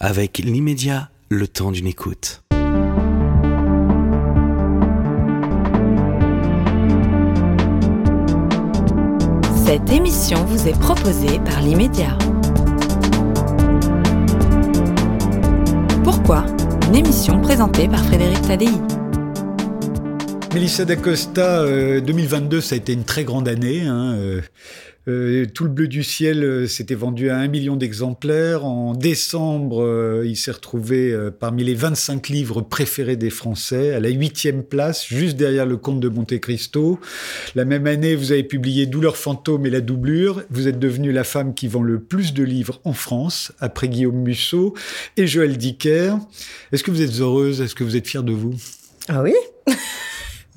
Avec l'immédiat, le temps d'une écoute. Cette émission vous est proposée par l'immédiat. Pourquoi? Une émission présentée par Frédéric Tadei. Mélissa d'Acosta, 2022, euh, ça a été une très grande année. Hein, euh, euh, tout le bleu du ciel euh, s'était vendu à un million d'exemplaires. En décembre, il s'est retrouvé parmi les 25 livres préférés des Français, à la huitième place, juste derrière le Comte de Monte Cristo. La même année, vous avez publié Douleur fantôme et la doublure. Vous êtes devenue la femme qui vend le plus de livres en France, après Guillaume Musso et Joël Dicker. Est-ce que vous êtes heureuse? Est-ce que vous êtes fière de vous? Ah oui?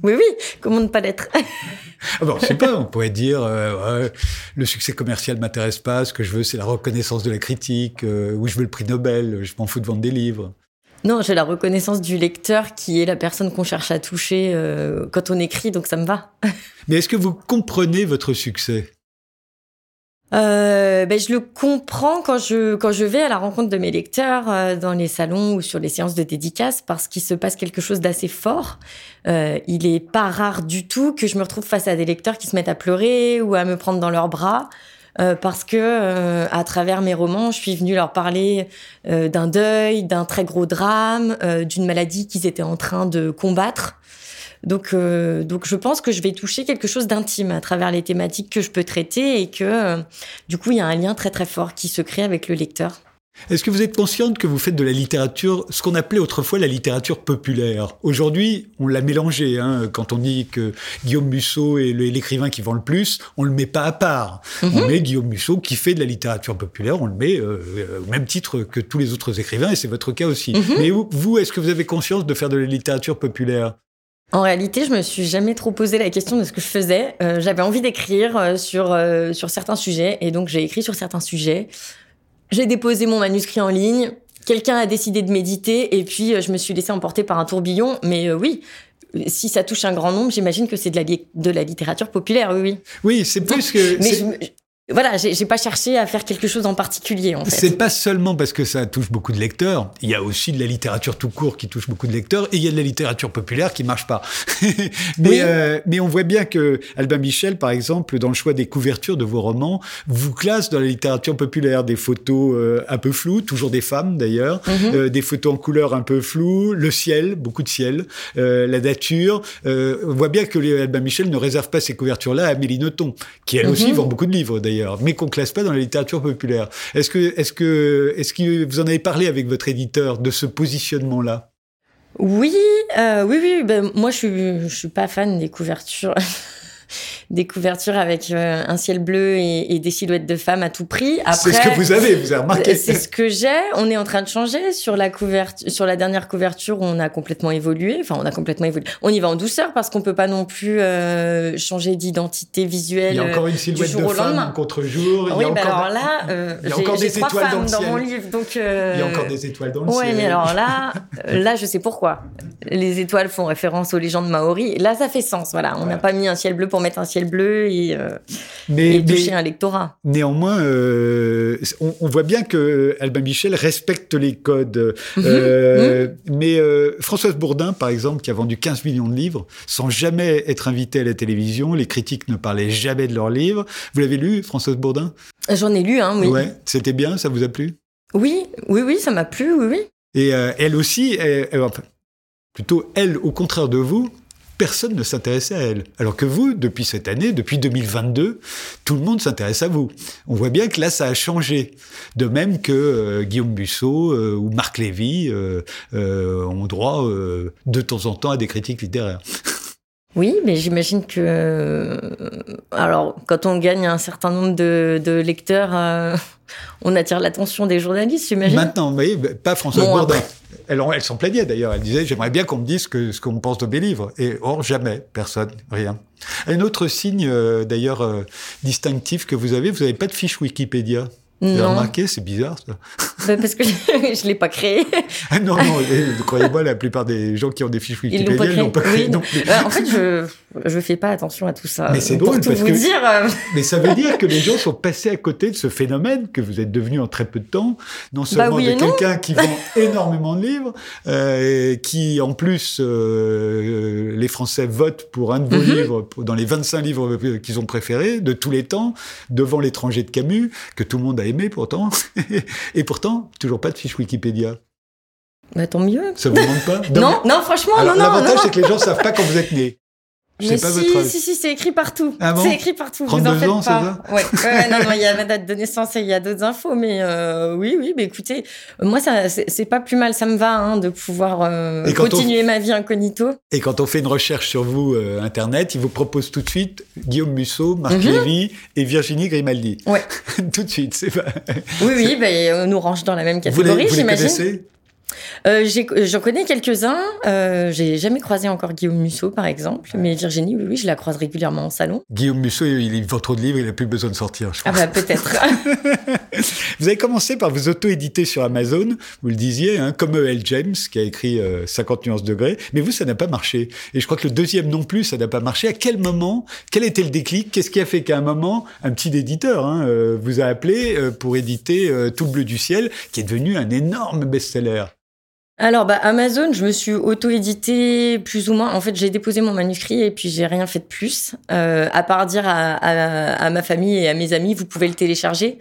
Oui, oui, comment ne pas l'être ah bon, je sais pas, on pourrait dire euh, le succès commercial m'intéresse pas, ce que je veux c'est la reconnaissance de la critique, euh, ou je veux le prix Nobel, je m'en fous de vendre des livres. Non, j'ai la reconnaissance du lecteur qui est la personne qu'on cherche à toucher euh, quand on écrit, donc ça me va. Mais est-ce que vous comprenez votre succès? Euh, ben, je le comprends quand je quand je vais à la rencontre de mes lecteurs euh, dans les salons ou sur les séances de dédicace parce qu'il se passe quelque chose d'assez fort. Euh, il est pas rare du tout que je me retrouve face à des lecteurs qui se mettent à pleurer ou à me prendre dans leurs bras. Euh, parce que euh, à travers mes romans, je suis venue leur parler d'un deuil, d'un très gros drame, d'une maladie qu'ils étaient en train de combattre. Donc, euh, donc je pense que je vais toucher quelque chose d'intime à travers les thématiques que je peux traiter et que euh, du coup il y a un lien très très fort qui se crée avec le lecteur. Est-ce que vous êtes consciente que vous faites de la littérature, ce qu'on appelait autrefois la littérature populaire? Aujourd'hui, on l'a mélangé. Hein, quand on dit que Guillaume Musso est l'écrivain qui vend le plus, on le met pas à part. On mhm. met Guillaume Musso qui fait de la littérature populaire, on le met euh, au même titre que tous les autres écrivains, et c'est votre cas aussi. Mhm. Mais vous est-ce que vous avez conscience de faire de la littérature populaire? En réalité, je me suis jamais trop posé la question de ce que je faisais. Euh, j'avais envie d'écrire euh, sur euh, sur certains sujets et donc j'ai écrit sur certains sujets. J'ai déposé mon manuscrit en ligne. Quelqu'un a décidé de méditer et puis je me suis laissé emporter par un tourbillon. Mais oui, si ça touche un grand nombre, j'imagine que c'est de la, de la littérature populaire, oui. Oui, c'est plus que voilà, j'ai pas cherché à faire quelque chose en particulier. En fait. C'est pas seulement parce que ça touche beaucoup de lecteurs. Il y a aussi de la littérature tout court qui touche beaucoup de lecteurs, et il y a de la littérature populaire qui marche pas. mais euh, mais on voit bien que Albin Michel, par exemple, dans le choix des couvertures de vos romans, vous classe dans la littérature populaire des photos euh, un peu floues, toujours des femmes d'ailleurs, mhm. euh, des photos en couleur un peu floues, le ciel, beaucoup de ciel, la nature. on voit bien que Albin Michel ne réserve pas ces couvertures-là à Amélie Nothomb, qui elle aussi mhm. vend beaucoup de livres d'ailleurs mais qu'on classe pas dans la littérature populaire. Est-ce que, est-ce que, est-ce que vous en avez parlé avec votre éditeur de ce positionnement-là? Oui, euh, oui, oui. Ben, moi, je suis, je suis pas fan des couvertures des couvertures avec euh, un ciel bleu et, des silhouettes de femmes à tout prix. C'est ce que vous avez, vous avez remarqué. C'est ce que j'ai. On est en train de changer sur la couverture, sur la dernière couverture. On a complètement évolué. Enfin, on a complètement évolué. On y va en douceur parce qu'on peut pas non plus euh, changer d'identité visuelle. Il y a encore une silhouette de femme. Oui, alors là, euh, il y a encore des étoiles dans, dans, mon livre, donc. Il y a encore des étoiles dans le ciel. Oui, mais alors là, là, je sais pourquoi. Les étoiles font référence aux légendes maoris. Là, ça fait sens. Voilà, on n'a pas mis un ciel bleu pour mettre un ciel bleu et, euh, mais, toucher un lectorat. Néanmoins, euh, on, voit bien que Albin Michel respecte les codes. Mhm. Euh, mhm. Mais Françoise Bourdin, par exemple, qui a vendu 15 millions de livres, sans jamais être invitée à la télévision, les critiques ne parlaient jamais de leurs livres. Vous l'avez lu, Françoise Bourdin? J'en ai lu, hein, oui. Ouais, c'était bien, ça vous a plu? Oui, oui, oui, ça m'a plu, oui, oui. Et elle aussi, plutôt elle, au contraire de vous, personne ne s'intéressait à elle. Alors que vous, depuis cette année, depuis 2022, tout le monde s'intéresse à vous. On voit bien que là, ça a changé. De même que euh, Guillaume Busso euh, ou Marc Lévy euh, ont droit de temps en temps à des critiques littéraires. Oui, mais j'imagine que alors quand on gagne un certain nombre de, lecteurs, on attire l'attention des journalistes, j'imagine? Maintenant, oui, pas François Bourdin. Elle, elle s'en plaignait d'ailleurs. Elle disait J'aimerais bien qu'on me dise ce qu'on pense de mes livres. Et or, jamais, personne, rien. Un autre signe, euh, d'ailleurs, euh, distinctif que vous avez, vous n'avez pas de fiche Wikipédia? Non, remarqué, c'est bizarre ça. Bah, parce que je l'ai pas créé. Ah non, non, croyez-moi, la plupart des gens qui ont des fiches Wikipédia, ils créé. l'ont pas créé Oui. non plus. Euh, en fait, je je fais pas attention à tout ça. Mais c'est drôle, parce vous que- dire. euh, Mais ça veut dire que les gens sont passés à côté de ce phénomène que vous êtes devenu en très peu de temps, non seulement Bah oui de quelqu'un qui vend énormément de livres, euh, qui en plus euh, les Français votent pour un de vos Mhm. livres dans les 25 livres qu'ils ont préférés de tous les temps, devant l'étranger de Camus que tout le monde a aimé pourtant, et pourtant toujours pas de fiche Wikipédia. Bah, tant mieux. Ça vous manque pas? Non, non, franchement, Alors, non, non, L'avantage c'est que les gens savent pas quand vous êtes né. Mais pas si, votre âge. si, si, c'est écrit partout. Ah bon c'est écrit partout. vous 32 en faites ans, pas. Ouais, ouais, ouais, non, non, il y a ma date de naissance et il y a d'autres infos, mais euh, oui, oui, mais écoutez, moi, ça, c'est pas plus mal, ça me va hein, de pouvoir euh, on- continuer ma vie incognito. Et quand on fait une recherche sur vous, euh, Internet, il vous propose tout de suite Guillaume Musso, Marc Mhm. Lévy et Virginie Grimaldi. Ouais. tout de suite, c'est pas... Oui, oui, ben, on nous range dans la même Vous catégorie, vous les j'imagine. connaissez? Euh, J'en connais quelques-uns. Euh, j'ai jamais croisé encore Guillaume Musso, par exemple, mais Virginie, oui, oui, je la croise régulièrement en salon. Guillaume Musso, il vend trop de livres, il n'a plus besoin de sortir, je Ah crois. bah peut-être. Vous avez commencé par vous auto-éditer sur Amazon, vous le disiez, hein, comme E.L. James, qui a écrit euh, 50 nuances degrés, mais vous, ça n'a pas marché. Et je crois que le deuxième non plus, ça n'a pas marché. À quel moment, quel était le déclic? Qu'est-ce qui a fait qu'à un moment, un petit éditeur hein, euh, vous a appelé euh, pour éditer Tout le bleu du ciel, qui est devenu un énorme best-seller? Alors, bah, Amazon, je me suis auto-édité plus ou moins. En fait, j'ai déposé mon manuscrit et puis j'ai rien fait de plus, euh, à part dire à, à- à ma famille et à mes amis, vous pouvez le télécharger.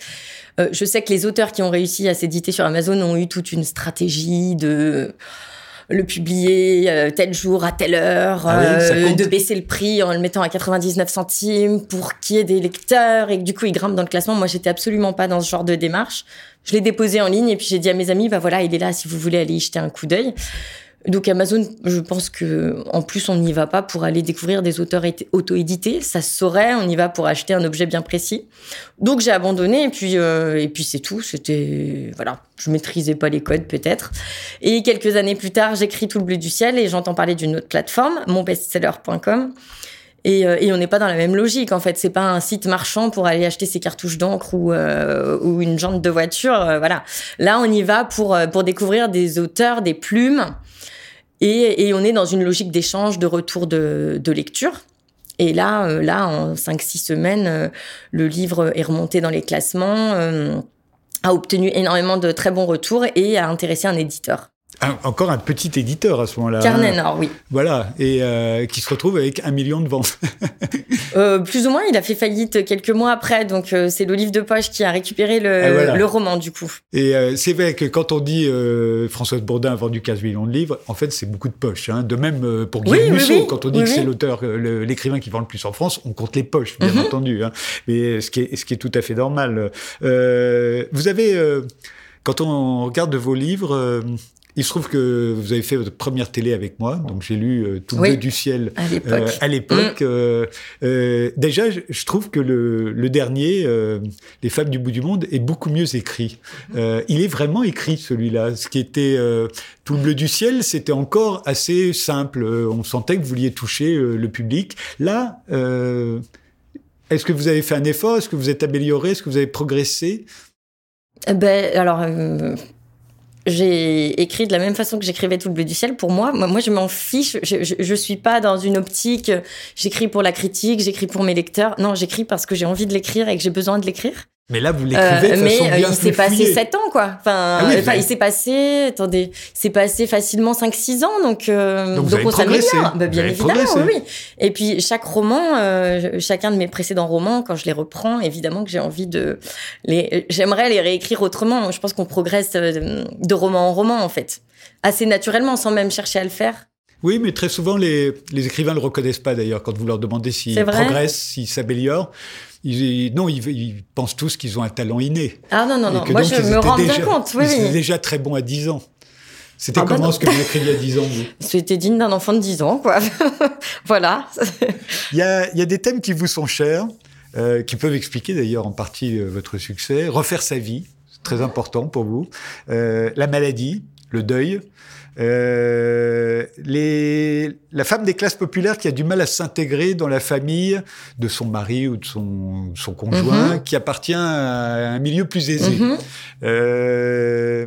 Euh, je sais que les auteurs qui ont réussi à s'éditer sur Amazon ont eu toute une stratégie de le publier euh, tel jour à telle heure, Ah oui, euh, de baisser le prix en le mettant à 99 centimes pour qu'il y ait des lecteurs et que du coup ils grimpent dans le classement. Moi, j'étais absolument pas dans ce genre de démarche. Je l'ai déposé en ligne et puis j'ai dit à mes amis, bah voilà, il est là si vous voulez aller y jeter un coup d'œil. Donc Amazon, je pense que en plus on n'y va pas pour aller découvrir des auteurs auto-édités, ça se saurait, on y va pour acheter un objet bien précis. Donc j'ai abandonné et puis euh, et puis c'est tout. C'était voilà, je maîtrisais pas les codes peut-être. Et quelques années plus tard, j'écris tout le bleu du ciel et j'entends parler d'une autre plateforme, monbestseller.com. Et, euh, et on n'est pas dans la même logique en fait. C'est pas un site marchand pour aller acheter ses cartouches d'encre ou, euh, ou une jante de voiture. euh, voilà. Là, on y va pour euh, pour découvrir des auteurs, des plumes. Et, et on est dans une logique d'échange, de retour de, de lecture. Et là, euh, là, en 5-6 semaines, euh, le livre est remonté dans les classements, euh, a obtenu énormément de très bons retours et a intéressé un éditeur. Un- encore un petit éditeur à ce moment-là. Carnet hein. Nord, oui. Voilà, et euh, qui se retrouve avec un million de ventes. Euh, plus ou moins, il a fait faillite quelques mois après, donc euh, c'est le livre de poche qui a récupéré le, Ah, voilà. le roman du coup. Et c'est vrai que quand on dit Françoise Bourdin a vendu 15 millions de livres, en fait, c'est beaucoup de poches. Hein. De même pour Guillaume oui, Musso, oui. quand on dit que c'est l'auteur, l'écrivain qui vend le plus en France, on compte les poches, bien Mhm. entendu. Hein. Mais ce qui, est, ce qui est tout à fait normal. Vous avez, quand on regarde vos livres, il se trouve que vous avez fait votre première télé avec moi, donc j'ai lu euh, Tout le Oui. bleu du ciel À l'époque. euh, l'époque. euh, euh, déjà, je, je trouve que le, le dernier, euh, Les femmes du bout du monde, est beaucoup mieux écrit. Euh, il est vraiment écrit celui-là. Ce qui était euh, Tout le bleu du ciel, c'était encore assez simple. On sentait que vous vouliez toucher euh, le public. Là, euh, est-ce que vous avez fait un effort? Est-ce que vous êtes amélioré? Est-ce que vous avez progressé? Eh Ben, alors, euh, j'ai écrit de la même façon que j'écrivais tout le bleu du ciel. Pour moi, moi, je m'en fiche. Je, je, je suis pas dans une optique. euh, J'écris pour la critique, j'écris pour mes lecteurs. Non, j'écris parce que j'ai envie de l'écrire et que j'ai besoin de l'écrire. Mais là, vous Euh, l'écrivez de mais euh, bien il s'est passé fouillée. 7 ans, quoi. Enfin, Ah oui, euh, vous enfin, avez- il s'est passé, attendez, c'est passé facilement 5-6 ans, donc, euh, Donc vous avez on. Bah, Vous bien avez évidemment, progressé. oui, oui. Et puis, chaque roman, euh, chacun de mes précédents romans, quand je les reprends, évidemment que j'ai envie de les, j'aimerais les réécrire autrement. Je pense qu'on progresse euh, de roman en roman, en fait. Assez naturellement, sans même chercher à le faire. Oui, mais très souvent, les, les écrivains ne le reconnaissent pas d'ailleurs. Quand vous leur demandez s'ils progressent, s'ils s'améliorent, ils, non, ils, ils pensent tous qu'ils ont un talent inné. Ah non, non, non. Moi, donc, je me rends déjà, bien compte. Oui, Ils oui. déjà très bons à 10 ans. C'était Ah bah comment ce que vous écriviez à 10 ans, C'était digne d'un enfant de 10 ans, quoi. voilà. il y, a, il y a des thèmes qui vous sont chers, euh, qui peuvent expliquer d'ailleurs en partie euh, votre succès. Refaire sa vie, c'est très important pour vous. Euh, la maladie, le deuil. Euh, les, la femme des classes populaires qui a du mal à s'intégrer dans la famille de son mari ou de son, son conjoint, Mhm. qui appartient à un milieu plus aisé. Mhm. Euh,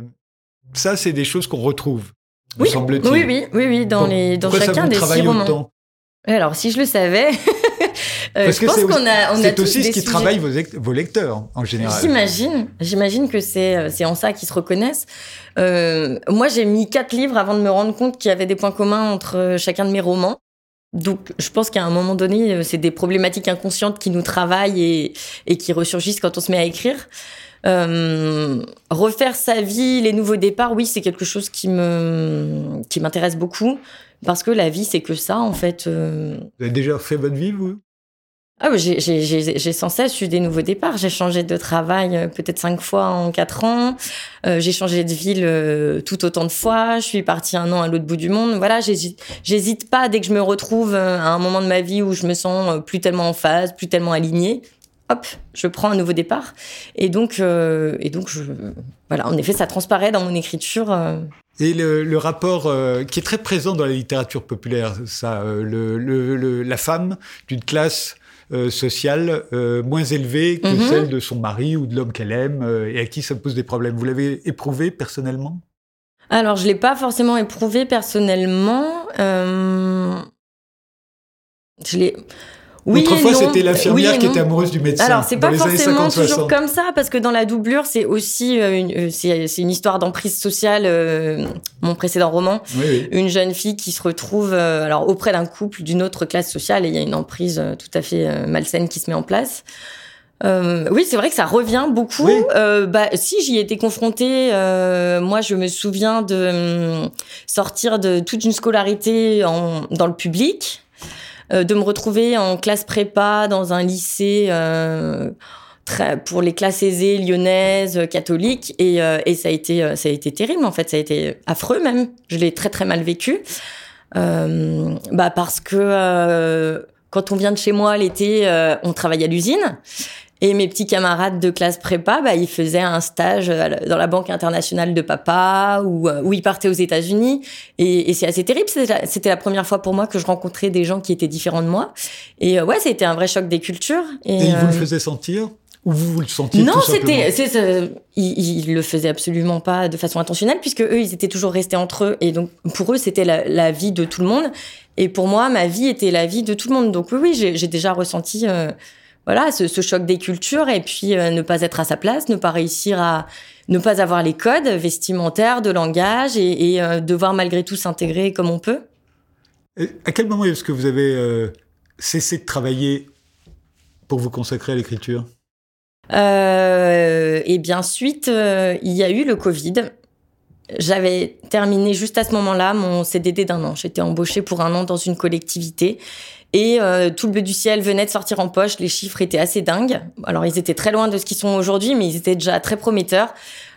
ça, c'est des choses qu'on retrouve, Oui, semble-t-il. oui, oui, oui, oui, dans, Pour- les, dans ça chacun vous des six romans. autant? Alors, si je le savais, euh, Parce je que pense c'est qu'on a, on a C'est tous aussi ce qui sujets- travaille vos, ec- vos lecteurs, en général. J'imagine, j'imagine que c'est euh, c'est en ça qu'ils se reconnaissent. Euh, moi, j'ai mis quatre livres avant de me rendre compte qu'il y avait des points communs entre euh, chacun de mes romans. Donc, je pense qu'à un moment donné, c'est des problématiques inconscientes qui nous travaillent et, et qui ressurgissent quand on se met à écrire. Euh, refaire sa vie, les nouveaux départs, oui, c'est quelque chose qui me qui m'intéresse beaucoup parce que la vie, c'est que ça, en fait. euh, Vous avez déjà refait votre vie, vous? Ah, j'ai- sans cesse eu des nouveaux départs. J'ai changé de travail euh, peut-être cinq fois en quatre ans. Euh, j'ai changé de ville euh, tout autant de fois. Je suis partie un an à l'autre bout du monde. Voilà, j'hésite pas dès que je me retrouve à un moment de ma vie où je me sens plus tellement en phase, plus tellement alignée. Hop, je prends un nouveau départ. Et donc, euh, et donc, je, voilà, en effet, ça transparaît dans mon écriture. Et le, le rapport euh, qui est très présent dans la littérature populaire, ça, euh, le- le- la femme d'une classe euh, sociale euh, moins élevée que Mhm. celle de son mari ou de l'homme qu'elle aime euh, et à qui ça pose des problèmes. Vous l'avez éprouvé personnellement? Alors, je l'ai pas forcément éprouvé personnellement. Je l'ai. Oui Autrefois, c'était l'infirmière Oui qui était amoureuse du médecin. Alors, c'est pas forcément 50, toujours 60. comme ça, parce que dans la doublure, c'est aussi euh, une, euh, c'est, une histoire d'emprise sociale. euh, mon précédent roman, Oui, oui. une jeune fille qui se retrouve euh, alors auprès d'un couple d'une autre classe sociale, et il y a une emprise euh, tout à fait malsaine qui se met en place. Euh, oui, c'est vrai que ça revient beaucoup. Oui. Euh, bah, si j'y étais confrontée, euh, moi, je me souviens de hum, sortir de toute une scolarité en, dans le public, de me retrouver en classe prépa dans un lycée euh, très, pour les classes aisées lyonnaises, euh, catholiques, et, euh, et ça a été euh, ça a été terrible en fait, ça a été affreux même. Je l'ai très très mal vécu, euh, bah parce que euh, quand on vient de chez moi l'été, euh, on travaille à l'usine. Et mes petits camarades de classe prépa, bah, ils faisaient un stage la- dans la banque internationale de papa ou euh, où ils partaient aux États-Unis. Et, et c'est assez terrible. C'était la, première fois pour moi que je rencontrais des gens qui étaient différents de moi. Et euh, ouais, c'était un vrai choc des cultures. Et, Et il vous le euh, faisait sentir Ou vous, vous le sentiez non, c'était, ils, ils le faisaient absolument pas de façon intentionnelle puisque eux, ils étaient toujours restés entre eux et donc pour eux, c'était la, la vie de tout le monde et pour moi, ma vie était la vie de tout le monde. Donc oui, oui, j'ai, j'ai déjà ressenti, euh, voilà, ce, ce choc des cultures et puis euh, ne pas être à sa place, ne pas réussir à, ne pas avoir les codes vestimentaires, de langage et, et, euh, devoir malgré tout s'intégrer comme on peut. Et À quel moment est-ce que vous avez euh, cessé de travailler pour vous consacrer à l'écriture? Et bien suite, il y a eu le Covid. J'avais terminé juste à ce moment-là mon CDD d'un an. J'étais embauchée pour un an dans une collectivité. Et euh, tout le bleu du ciel venait de sortir en poche. Les chiffres étaient assez dingues. Alors, ils étaient très loin de ce qu'ils sont aujourd'hui, mais ils étaient déjà très prometteurs.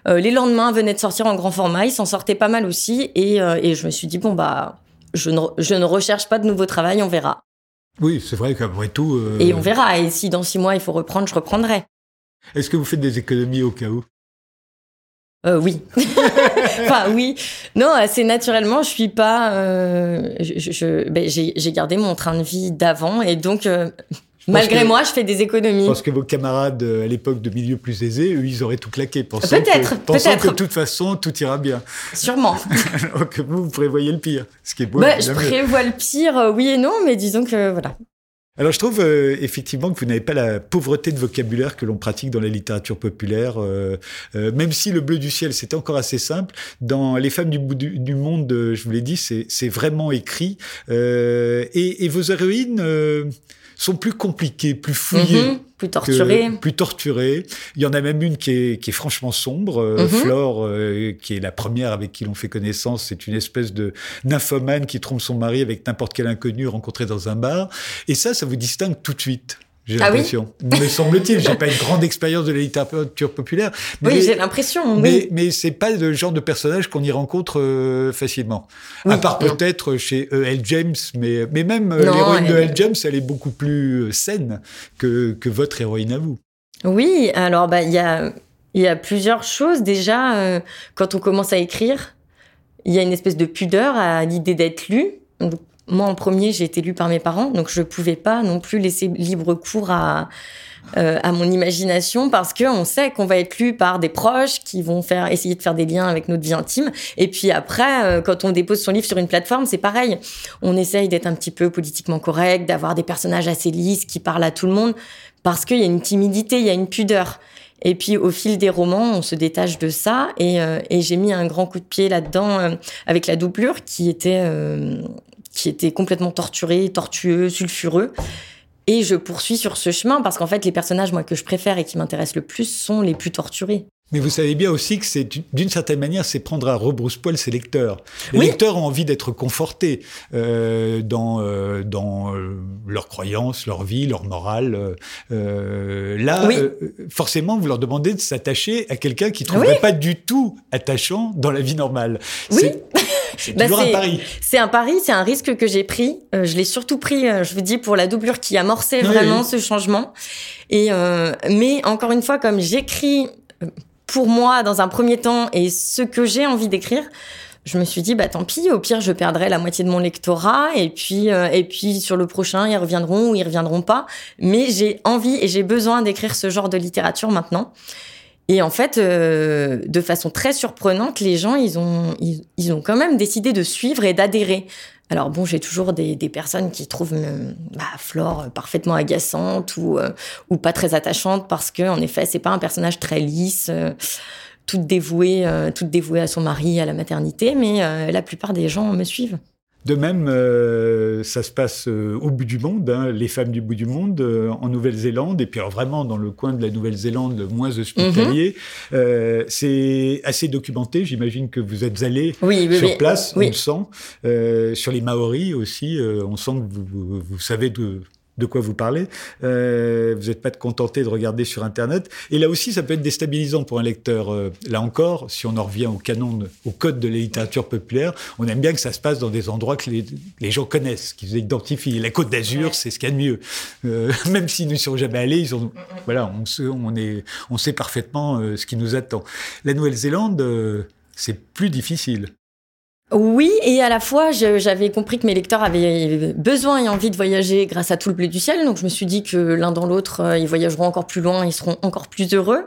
Euh, les lendemains venaient de sortir en grand format. Ils s'en sortaient pas mal aussi. Et, euh, et je me suis dit, bon, bah, je ne, je ne recherche pas de nouveau travail, on verra. Oui, c'est vrai qu'après tout. Et on verra. Et si dans six mois, il faut reprendre, je reprendrai. Est-ce que vous faites des économies au cas où? Euh, oui. enfin, oui. Non, assez naturellement, je suis pas. euh, je, je- ben, j'ai gardé mon train de vie d'avant et donc, euh, malgré que- moi, je fais des économies. Parce que vos camarades à l'époque de milieu plus aisé, eux, ils auraient tout claqué, pensant, Peut-être, que, pensant que de toute façon, tout ira bien. Sûrement. Alors que vous, vous prévoyez le pire. Ce qui est beau. Bah, je prévois le pire, oui et non, mais disons que voilà. Alors je trouve euh, effectivement que vous n'avez pas la pauvreté de vocabulaire que l'on pratique dans la littérature populaire, euh, euh, même si le bleu du ciel c'était encore assez simple. Dans Les femmes du bout du, monde, euh, je vous l'ai dit, c'est vraiment écrit. Euh, et, vos héroïnes sont plus compliquées, plus fouillées. Mhm. Plus torturé. que- plus. Il y en a même une qui est, qui est franchement sombre. Euh, Mhm. Flore, euh, qui est la première avec qui l'on fait connaissance, c'est une espèce de nymphomane qui trompe son mari avec n'importe quel inconnu rencontré dans un bar. Et ça, ça vous distingue tout de suite. J'ai Ah oui l'impression. Me semble-t-il. J'ai pas une grande expérience de la littérature populaire. Oui, j'ai l'impression. mais, Oui. mais c'est pas le genre de personnage qu'on y rencontre euh, facilement. Oui, à part peut-être chez E.L. James, mais, mais même euh, l'héroïne de elle- E.L. James, elle est beaucoup plus euh, saine que, que votre héroïne à vous. Oui, alors bah il y a y a plusieurs choses déjà euh, quand on commence à écrire. il y a une espèce de pudeur à l'idée d'être lu. Moi, en premier, j'ai été lue par mes parents, donc je pouvais pas non plus laisser libre cours à, euh, à mon imagination parce que on sait qu'on va être lu par des proches qui vont faire essayer de faire des liens avec notre vie intime. Et puis après, euh, quand on dépose son livre sur une plateforme, c'est pareil. On essaye d'être un petit peu politiquement correct, d'avoir des personnages assez lisses qui parlent à tout le monde parce qu'il y a une timidité, il y a une pudeur. Et puis au fil des romans, on se détache de ça et, euh, et j'ai mis un grand coup de pied là-dedans avec la doublure qui était qui était complètement torturé, tortueux, sulfureux. Et je poursuis sur ce chemin parce qu'en fait, les personnages moi que je préfère et qui m'intéressent le plus sont les plus torturés. Mais vous savez bien aussi que c'est d'une certaine manière, c'est prendre à rebrousse-poil ses lecteurs. Les lecteurs ont envie d'être confortés euh, dans euh, dans euh, leurs croyances, leur vie, leur morale. Là, forcément, vous leur demandez de s'attacher à quelqu'un qui ne trouverait pas du tout attachant dans la vie normale. Oui. C'est bah, toujours un pari. C'est un pari, c'est un risque que j'ai pris. Euh, je l'ai surtout pris, euh, je vous dis, pour la doublure qui amorçait vraiment ce changement. Et euh, mais encore une fois, comme j'écris pour moi dans un premier temps et ce que j'ai envie d'écrire, je me suis dit bah tant pis, au pire je perdrai la moitié de mon lectorat et puis et puis sur le prochain ils reviendront ou ils reviendront pas. Mais j'ai envie et j'ai besoin d'écrire ce genre de littérature maintenant. Et en fait, euh, de façon très surprenante, les gens, ils ont, ils, ont quand même décidé de suivre et d'adhérer. Alors bon, j'ai toujours des, des, personnes qui trouvent euh, bah, Flore parfaitement agaçante ou, euh, ou pas très attachante parce que, en effet, c'est pas un personnage très lisse, toute dévouée, toute dévouée à son mari, à la maternité. Mais la plupart des gens me suivent. De même, euh, ça se passe euh, au bout du monde, hein, les femmes du bout du monde, euh, en Nouvelle-Zélande, et puis vraiment dans le coin de la Nouvelle-Zélande le moins hospitalier. Mhm. c'est assez documenté, j'imagine que vous êtes allé sur place, on le sent. sur les Maoris aussi, on sent que vous, vous savez de, de quoi vous parlez. Euh, vous n'êtes pas contenté de regarder sur Internet. Et là aussi, ça peut être déstabilisant pour un lecteur. Euh, là encore, si on en revient au canon, au code de la littérature populaire, on aime bien que ça se passe dans des endroits que les, les gens connaissent, qu'ils identifient. La Côte d'Azur, c'est ce qu'il y a de mieux. Euh, même s'ils ne sont jamais allés, ils ont, voilà, on, se, on, est, on sait parfaitement euh, ce qui nous attend. La Nouvelle-Zélande, euh, c'est plus difficile. Oui, et à la fois, j'avais compris que mes lecteurs avaient besoin et envie de voyager grâce à tout le bleu du ciel. Donc, je me suis dit que l'un dans l'autre, euh, ils voyageront encore plus loin, ils seront encore plus heureux.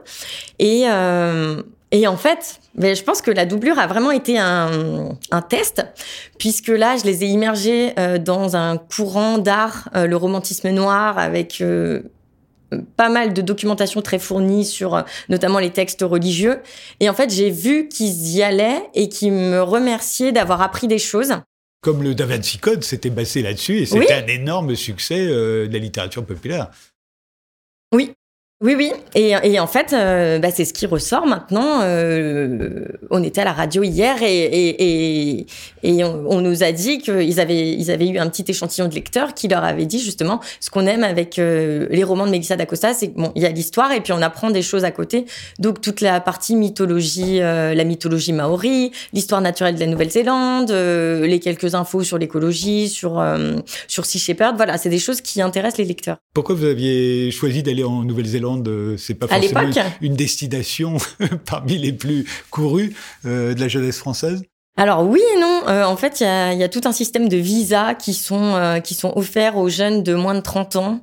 Et, euh, et en fait, mais je pense que la doublure a vraiment été un, un test, puisque là, je les ai immergés euh, dans un courant d'art, le romantisme noir, avec pas mal de documentation très fournie sur euh, notamment les textes religieux. Et en fait, j'ai vu qu'ils y allaient et qu'ils me remerciaient d'avoir appris des choses. Comme le Da Vinci Code s'était basé là-dessus et c'était un énorme succès euh, de la littérature populaire. Oui, oui, oui. Et, en fait, euh, bah, c'est ce qui ressort maintenant. Euh, on était à la radio hier et, on, nous a dit qu'ils avaient, ils avaient eu un petit échantillon de lecteurs qui leur avait dit justement ce qu'on aime avec euh, les romans de Melissa d'Acosta, c'est bon, y a l'histoire et puis on apprend des choses à côté. Donc toute la partie mythologie, la mythologie maori, l'histoire naturelle de la Nouvelle-Zélande, les quelques infos sur l'écologie, sur sur Sea Shepherd, voilà, c'est des choses qui intéressent les lecteurs. Pourquoi vous aviez choisi d'aller en Nouvelle-Zélande? C'est pas forcément une, destination parmi les plus courues euh, de la jeunesse française alors oui et non. Euh, en fait, il y a, tout un système de visas qui sont euh, qui sont offerts aux jeunes de moins de 30 ans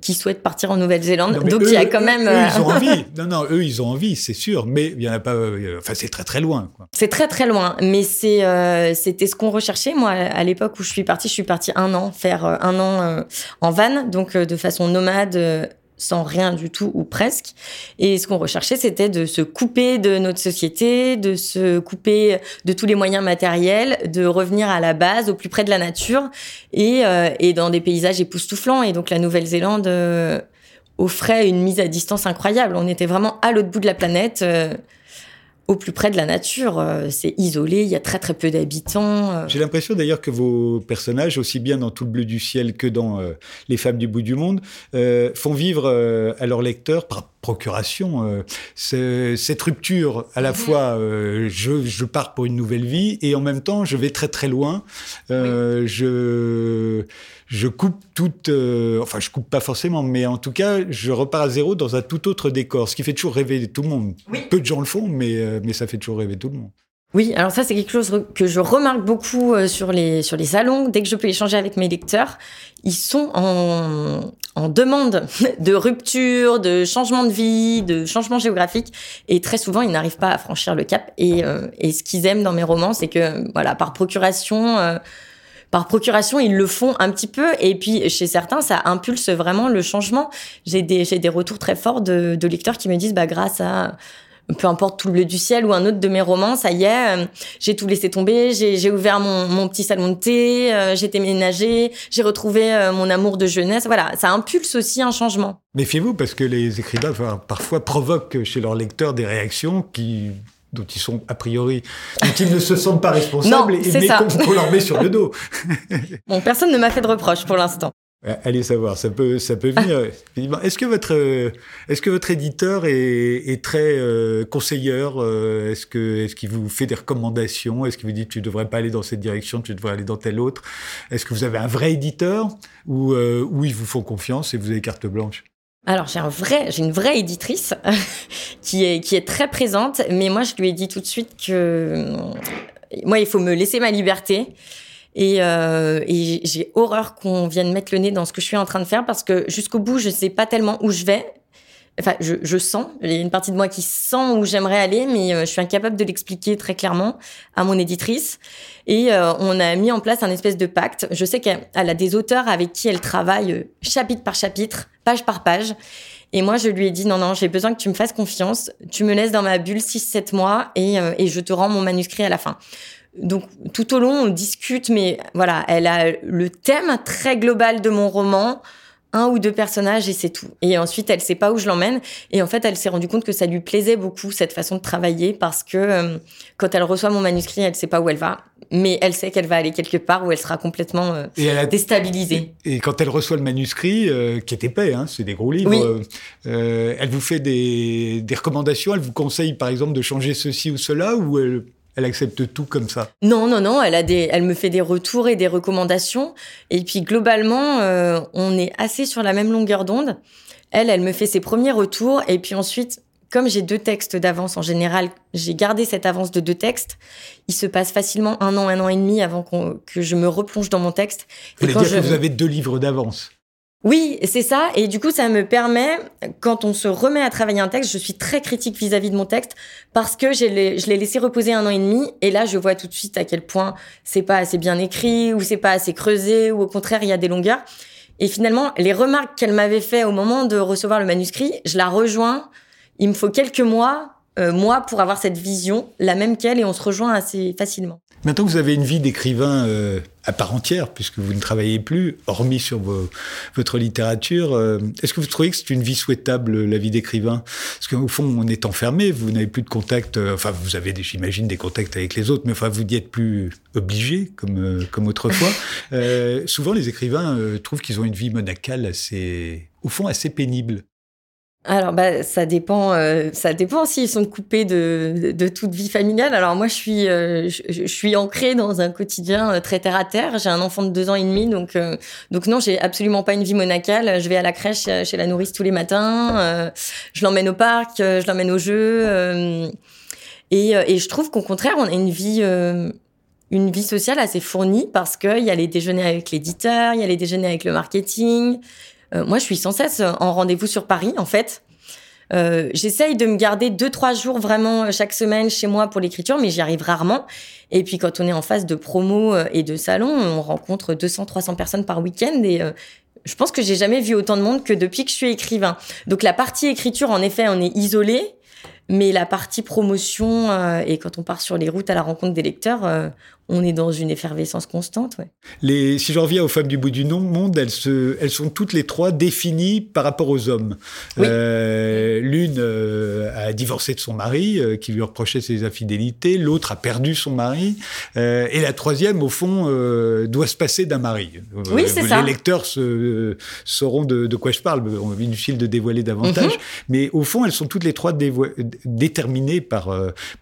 qui souhaitent partir en Nouvelle-Zélande. Donc il y a quand même. Eux, ils ont envie. Non, non, eux, ils ont envie, c'est sûr. Mais il y en a pas. Enfin, c'est très très loin. C'est très très loin. Mais c'est c'était ce qu'on recherchait. Moi, à l'époque où je suis partie, je suis partie un an faire un an en van, donc de façon nomade sans rien du tout ou presque. Et ce qu'on recherchait, c'était de se couper de notre société, de se couper de tous les moyens matériels, de revenir à la base, au plus près de la nature et, euh, et dans des paysages époustouflants. Et donc la Nouvelle-Zélande euh, offrait une mise à distance incroyable. On était vraiment à l'autre bout de la planète. Euh, au plus près de la nature. Euh, c'est isolé, il y a très très peu d'habitants. Euh. J'ai l'impression d'ailleurs que vos personnages, aussi bien dans Tout le bleu du ciel que dans euh, Les femmes du bout du monde, font vivre à leurs lecteurs par procuration cette rupture à la mhm. fois je, je, pars pour une nouvelle vie et en même temps je vais très très loin. Je je coupe toute, euh, enfin je coupe pas forcément, mais en tout cas je repars à zéro dans un tout autre décor, ce qui fait toujours rêver tout le monde. Peu de gens le font, mais, euh, mais ça fait toujours rêver tout le monde. Oui, alors ça c'est quelque chose que je remarque beaucoup euh, sur les sur les salons. Dès que je peux échanger avec mes lecteurs, ils sont en, en demande de rupture, de changement de vie, de changement géographique, et très souvent ils n'arrivent pas à franchir le cap. Et, euh, et ce qu'ils aiment dans mes romans, c'est que voilà par procuration. Euh, par procuration, ils le font un petit peu. Et puis, chez certains, ça impulse vraiment le changement. J'ai des, j'ai des retours très forts de, lecteurs qui me disent, bah, grâce à peu importe tout le bleu du ciel ou un autre de mes romans, ça y est, euh, j'ai tout laissé tomber, j'ai ouvert mon, mon, petit salon de thé, euh, j'ai déménagé, j'ai retrouvé euh, mon amour de jeunesse. Voilà, ça impulse aussi un changement. Méfiez-vous parce que les écrivains parfois provoquent chez leurs lecteurs des réactions qui dont ils sont a priori, dont ils ne se sentent pas responsables non, et mais qu'on leur met sur le dos. bon, personne ne m'a fait de reproche pour l'instant. Allez savoir, ça peut, ça peut venir. est-ce que votre, euh, est-ce que votre éditeur est, est très euh, conseilleur euh, Est-ce que, est-ce qu'il vous fait des recommandations? Est-ce qu'il vous dit tu devrais pas aller dans cette direction, tu devrais aller dans telle autre? Est-ce que vous avez un vrai éditeur? Ou où ils vous font confiance et vous avez carte blanche? Alors j'ai un vrai, j'ai une vraie éditrice qui est qui est très présente, mais moi je lui ai dit tout de suite que moi il faut me laisser ma liberté. Et, euh, et j'ai horreur qu'on vienne mettre le nez dans ce que je suis en train de faire parce que jusqu'au bout, je sais pas tellement où je vais. Enfin, je, je sens. Il y a une partie de moi qui sent où j'aimerais aller, mais euh, je suis incapable de l'expliquer très clairement à mon éditrice. Et euh, on a mis en place un espèce de pacte. Je sais qu'elle a des auteurs avec qui elle travaille euh, chapitre par chapitre, page par page. Et moi, je lui ai dit non, non, j'ai besoin que tu me fasses confiance. Tu me laisses dans ma bulle 6-7 mois et, et je te rends mon manuscrit à la fin. Donc tout au long, on discute, mais voilà, elle a le thème très global de mon roman, un ou deux personnages et c'est tout. Et ensuite, elle sait pas où je l'emmène. Et en fait, elle s'est rendue compte que ça lui plaisait beaucoup cette façon de travailler parce que euh, quand elle reçoit mon manuscrit, elle sait pas où elle va, mais elle sait qu'elle va aller quelque part où elle sera complètement euh, déstabilisée. Et, quand elle reçoit le manuscrit, euh, qui est épais, hein, c'est des gros livres, elle vous fait des, des recommandations, elle vous conseille par exemple de changer ceci ou cela, ou elle elle accepte tout comme ça Non, non, non. Elle a des, elle me fait des retours et des recommandations. Et puis globalement, euh, on est assez sur la même longueur d'onde. Elle, elle me fait ses premiers retours. Et puis ensuite, comme j'ai deux textes d'avance en général, j'ai gardé cette avance de deux textes. Il se passe facilement un an, un an et demi avant que je me replonge dans mon texte. Vous voulez dire que vous avez deux livres d'avance? Oui, c'est ça. Et du coup, ça me permet, quand on se remet à travailler un texte, je suis très critique vis-à-vis de mon texte parce que je l'ai laissé reposer un an et demi. Et là, je vois tout de suite à quel point c'est pas assez bien écrit ou c'est pas assez creusé ou au contraire, il y a des longueurs. Et finalement, les remarques qu'elle m'avait fait au moment de recevoir le manuscrit, je la rejoins. Il me faut quelques mois, euh, moi, pour avoir cette vision, la même qu'elle, et on se rejoint assez facilement. Maintenant que vous avez une vie d'écrivain euh, à part entière, puisque vous ne travaillez plus, hormis sur votre littérature, euh, est-ce que vous trouvez que c'est une vie souhaitable, la vie d'écrivain? Parce qu'au fond, on est enfermé, vous n'avez plus de contact, euh, enfin, vous avez, j'imagine, des contacts avec les autres, mais enfin, vous n'y êtes plus obligé, comme, comme autrefois. souvent, les écrivains trouvent qu'ils ont une vie monacale assez, au fond, assez pénible alors bah ça dépend euh, ça dépend s'ils sont coupés de, de, toute vie familiale. Alors moi je suis euh, je, suis ancrée dans un quotidien euh, très terre à terre. J'ai un enfant de deux ans et demi donc donc non j'ai absolument pas une vie monacale. Je vais à la crèche chez la nourrice tous les matins. je l'emmène au parc, je l'emmène au jeu et, et je trouve qu'au contraire on a une vie une vie sociale assez fournie parce qu'il y a les déjeuners avec l'éditeur, il y a les déjeuners avec le marketing, euh, moi, je suis sans cesse en rendez-vous sur Paris, en fait. Euh, J'essaye de me garder deux trois jours vraiment euh, chaque semaine chez moi pour l'écriture, mais j'y arrive rarement. Et puis quand on est en phase de promo euh, et de salon, on rencontre 200-300 personnes par week-end et je pense que j'ai jamais vu autant de monde que depuis que je suis écrivain. Donc la partie écriture, en effet, on est isolé, mais la partie promotion et quand on part sur les routes à la rencontre des lecteurs, on est dans une effervescence constante. Ouais. Les, si je reviens aux femmes du bout du monde, elles, se, elles sont toutes les trois définies par rapport aux hommes. Euh, L'une euh, a divorcé de son mari, euh, qui lui reprochait ses infidélités. L'autre a perdu son mari. Et la troisième, au fond, doit se passer d'un mari. Oui, c'est ça. Les lecteurs se, sauront de, de, quoi je parle. Inutile de dévoiler davantage. Mhm. Mais au fond, elles sont toutes les trois déterminées par,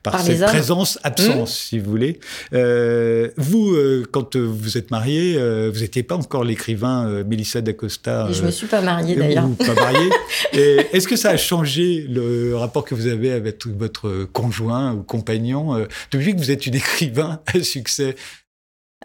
par, par cette présence-absence, mhm. si vous voulez. Euh, Euh, vous, euh, quand vous êtes marié, vous n'étiez pas encore l'écrivain Mélissa d'Acosta. je ne me suis pas mariée d'ailleurs. Pas mariée. Est-ce que ça a changé le rapport que vous avez avec votre conjoint ou compagnon depuis que vous êtes une écrivain à succès?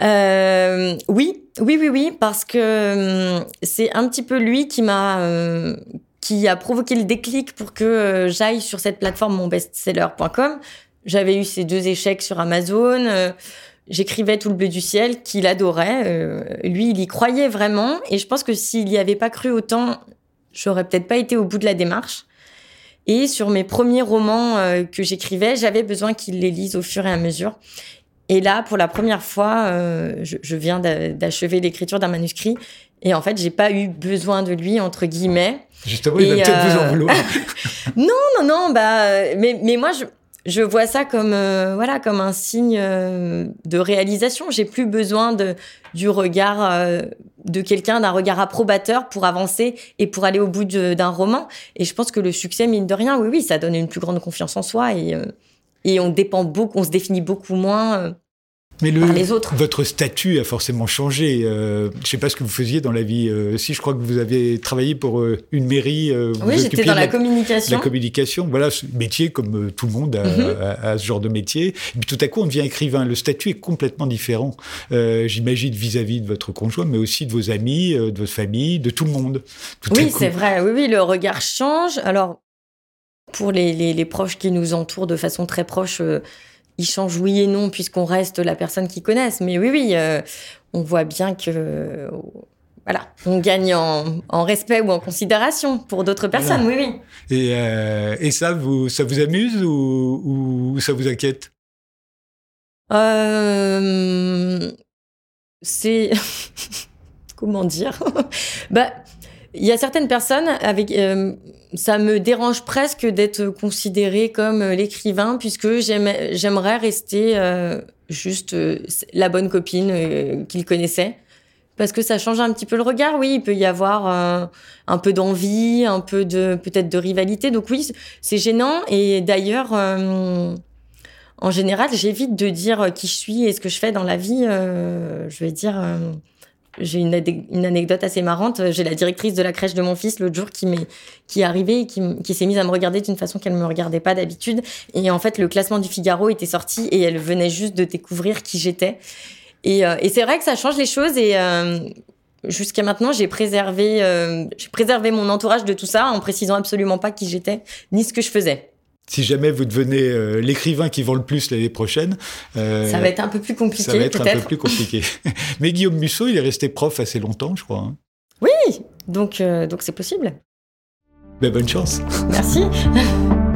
Euh, oui, oui, oui, oui, parce que hum, c'est un petit peu lui qui m'a, euh, qui a provoqué le déclic pour que euh, j'aille sur cette plateforme monbestseller.com. J'avais eu ces deux échecs sur Amazon. J'écrivais tout le bleu du ciel qu'il adorait. lui, il y croyait vraiment. Et je pense que s'il n'y avait pas cru autant, j'aurais peut-être pas été au bout de la démarche. Et sur mes premiers romans que j'écrivais, j'avais besoin qu'il les lise au fur et à mesure. Et là, pour la première fois, euh, je, je, viens d'achever l'écriture d'un manuscrit. Et en fait, j'ai pas eu besoin de lui, entre guillemets. Justement, il va peut-être vous en euh, vouloir. non, non, non. Bah, mais, mais moi, je, je vois ça comme, euh, voilà, comme un signe de réalisation. J'ai plus besoin de, du regard de quelqu'un, d'un regard approbateur pour avancer et pour aller au bout d'un roman. Et je pense que le succès, mine de rien, oui, oui, ça donne une plus grande confiance en soi. Et et on dépend beaucoup, on se définit beaucoup moins. Euh, mais le, par les autres. votre statut a forcément changé. Euh, je ne sais pas ce que vous faisiez dans la vie. Euh, si je crois que vous avez travaillé pour une mairie. oui, j'étais dans la, communication. La communication, voilà, ce métier comme tout le monde mhm. a, ce genre de métier. Et puis tout à coup, on devient écrivain. Le statut est complètement différent. J'imagine vis-à-vis de votre conjoint, mais aussi de vos amis, de votre famille, de tout le monde. oui, c'est vrai. Oui, oui, le regard change. Alors, pour les, proches qui nous entourent de façon très proche, euh, ils changent oui et non puisqu'on reste la personne qu'ils connaissent. Mais oui, oui, euh, on voit bien que voilà, on gagne en, respect ou en considération pour d'autres personnes. Oui, oui. Et, euh, et, ça, vous, ça vous amuse ou, ou ça vous inquiète? C'est comment dire? Bah il y a certaines personnes avec euh, ça me dérange presque d'être considérée comme euh, l'écrivain puisque j'aimerais rester euh, juste la bonne copine qu'il connaissait parce que ça change un petit peu le regard. Oui, il peut y avoir un peu d'envie, un peu de peut-être de rivalité. Donc oui, c'est gênant et d'ailleurs en général, j'évite de dire qui je suis et ce que je fais dans la vie. je vais dire j'ai une, une, anecdote assez marrante. J'ai la directrice de la crèche de mon fils l'autre jour qui m'est qui est arrivée et qui, s'est mise à me regarder d'une façon qu'elle me regardait pas d'habitude. Et en fait, le classement du Figaro était sorti et elle venait juste de découvrir qui j'étais. Et, euh, et c'est vrai que ça change les choses et euh, jusqu'à maintenant, j'ai préservé, euh, j'ai préservé mon entourage de tout ça en précisant absolument pas qui j'étais ni ce que je faisais si jamais vous devenez euh, l'écrivain qui vend le plus l'année prochaine. Euh, ça va être un peu plus compliqué. Ça va être un peu plus compliqué. Mais Guillaume Musso, il est resté prof assez longtemps, je crois. Hein. Oui, donc euh, donc c'est possible. Ben, bonne chance. Merci.